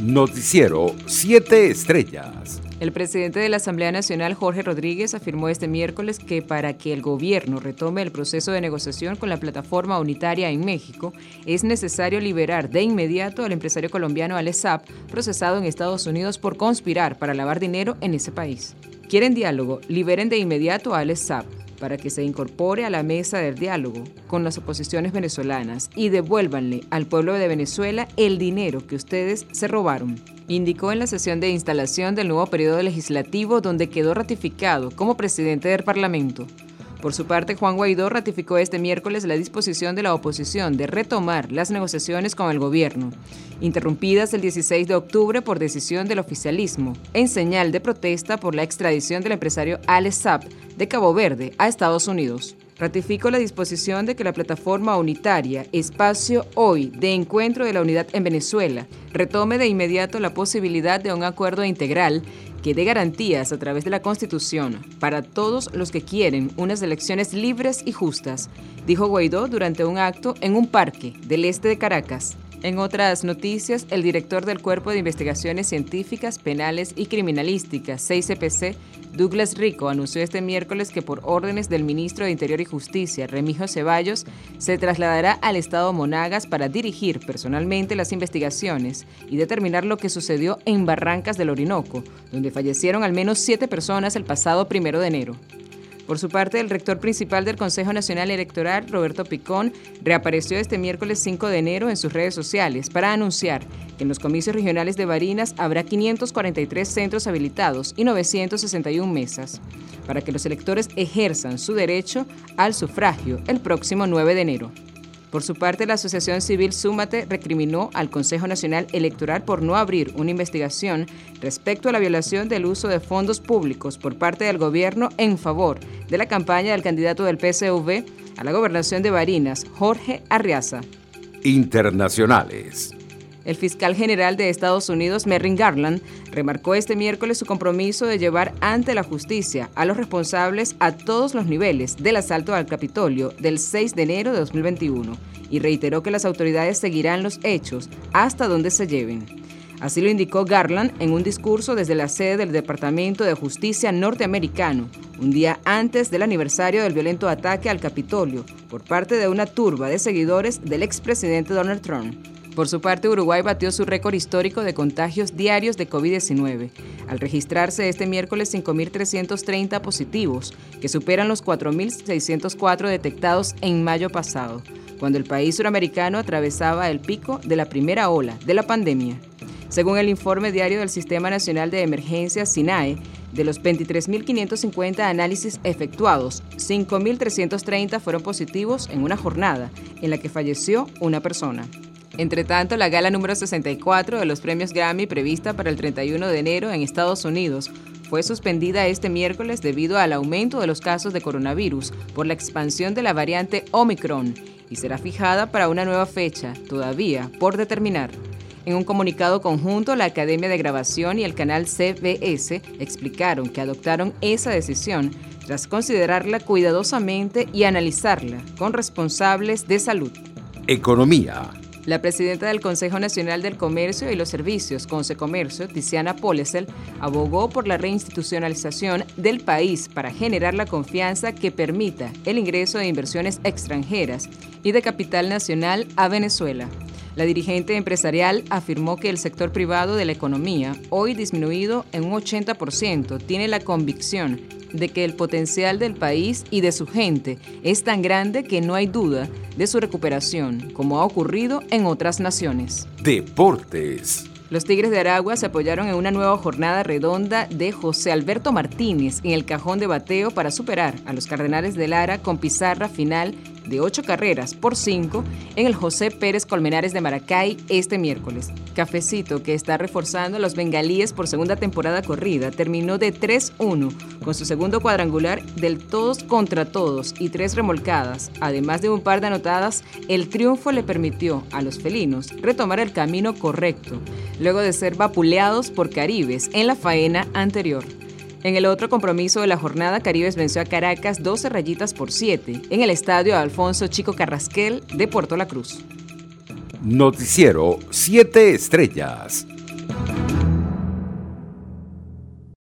Noticiero 7 Estrellas. El presidente de la Asamblea Nacional, Jorge Rodríguez, afirmó este miércoles que para que el gobierno retome el proceso de negociación con la plataforma unitaria en México, es necesario liberar de inmediato al empresario colombiano Alessap, procesado en Estados Unidos por conspirar para lavar dinero en ese país. ¿Quieren diálogo? Liberen de inmediato a Alessap para que se incorpore a la mesa del diálogo con las oposiciones venezolanas y devuélvanle al pueblo de Venezuela el dinero que ustedes se robaron. Indicó en la sesión de instalación del nuevo periodo legislativo donde quedó ratificado como presidente del Parlamento. Por su parte, Juan Guaidó ratificó este miércoles la disposición de la oposición de retomar las negociaciones con el gobierno, interrumpidas el 16 de octubre por decisión del oficialismo, en señal de protesta por la extradición del empresario Alex Saab de Cabo Verde a Estados Unidos. Ratificó la disposición de que la plataforma unitaria Espacio Hoy de Encuentro de la Unidad en Venezuela retome de inmediato la posibilidad de un acuerdo integral que dé garantías a través de la Constitución para todos los que quieren unas elecciones libres y justas, dijo Guaidó durante un acto en un parque del este de Caracas. En otras noticias, el director del Cuerpo de Investigaciones Científicas, Penales y Criminalísticas, 6CPC, Douglas Rico, anunció este miércoles que por órdenes del ministro de Interior y Justicia, Remijo Ceballos, se trasladará al estado Monagas para dirigir personalmente las investigaciones y determinar lo que sucedió en Barrancas del Orinoco, donde fallecieron al menos siete personas el pasado primero de enero. Por su parte, el rector principal del Consejo Nacional Electoral, Roberto Picón, reapareció este miércoles 5 de enero en sus redes sociales para anunciar que en los comicios regionales de Barinas habrá 543 centros habilitados y 961 mesas, para que los electores ejerzan su derecho al sufragio el próximo 9 de enero. Por su parte, la Asociación Civil Súmate recriminó al Consejo Nacional Electoral por no abrir una investigación respecto a la violación del uso de fondos públicos por parte del gobierno en favor de la campaña del candidato del PSV a la gobernación de Barinas, Jorge Arriaza. Internacionales. El fiscal general de Estados Unidos, Merrick Garland, remarcó este miércoles su compromiso de llevar ante la justicia a los responsables a todos los niveles del asalto al Capitolio del 6 de enero de 2021 y reiteró que las autoridades seguirán los hechos hasta donde se lleven. Así lo indicó Garland en un discurso desde la sede del Departamento de Justicia norteamericano, un día antes del aniversario del violento ataque al Capitolio por parte de una turba de seguidores del expresidente Donald Trump. Por su parte, Uruguay batió su récord histórico de contagios diarios de COVID-19, al registrarse este miércoles 5.330 positivos, que superan los 4.604 detectados en mayo pasado, cuando el país suramericano atravesaba el pico de la primera ola de la pandemia. Según el informe diario del Sistema Nacional de Emergencias SINAE, de los 23.550 análisis efectuados, 5.330 fueron positivos en una jornada en la que falleció una persona. Entre tanto, la gala número 64 de los premios Grammy prevista para el 31 de enero en Estados Unidos fue suspendida este miércoles debido al aumento de los casos de coronavirus por la expansión de la variante Omicron y será fijada para una nueva fecha, todavía por determinar. En un comunicado conjunto, la Academia de Grabación y el canal CBS explicaron que adoptaron esa decisión tras considerarla cuidadosamente y analizarla con responsables de salud. Economía. La presidenta del Consejo Nacional del Comercio y los Servicios, Consecomercio, Tiziana Polesel, abogó por la reinstitucionalización del país para generar la confianza que permita el ingreso de inversiones extranjeras y de capital nacional a Venezuela. La dirigente empresarial afirmó que el sector privado de la economía, hoy disminuido en un 80%, tiene la convicción de que el potencial del país y de su gente es tan grande que no hay duda de su recuperación, como ha ocurrido en otras naciones. Deportes. Los Tigres de Aragua se apoyaron en una nueva jornada redonda de José Alberto Martínez en el cajón de bateo para superar a los Cardenales de Lara con pizarra final de ocho carreras por cinco en el José Pérez Colmenares de Maracay este miércoles. Cafecito, que está reforzando a los bengalíes por segunda temporada corrida, terminó de 3-1 con su segundo cuadrangular del todos contra todos y tres remolcadas. Además de un par de anotadas, el triunfo le permitió a los felinos retomar el camino correcto, luego de ser vapuleados por Caribes en la faena anterior. En el otro compromiso de la jornada, Caribes venció a Caracas 12 rayitas por 7 en el estadio Alfonso Chico Carrasquel de Puerto La Cruz. Noticiero 7 Estrellas.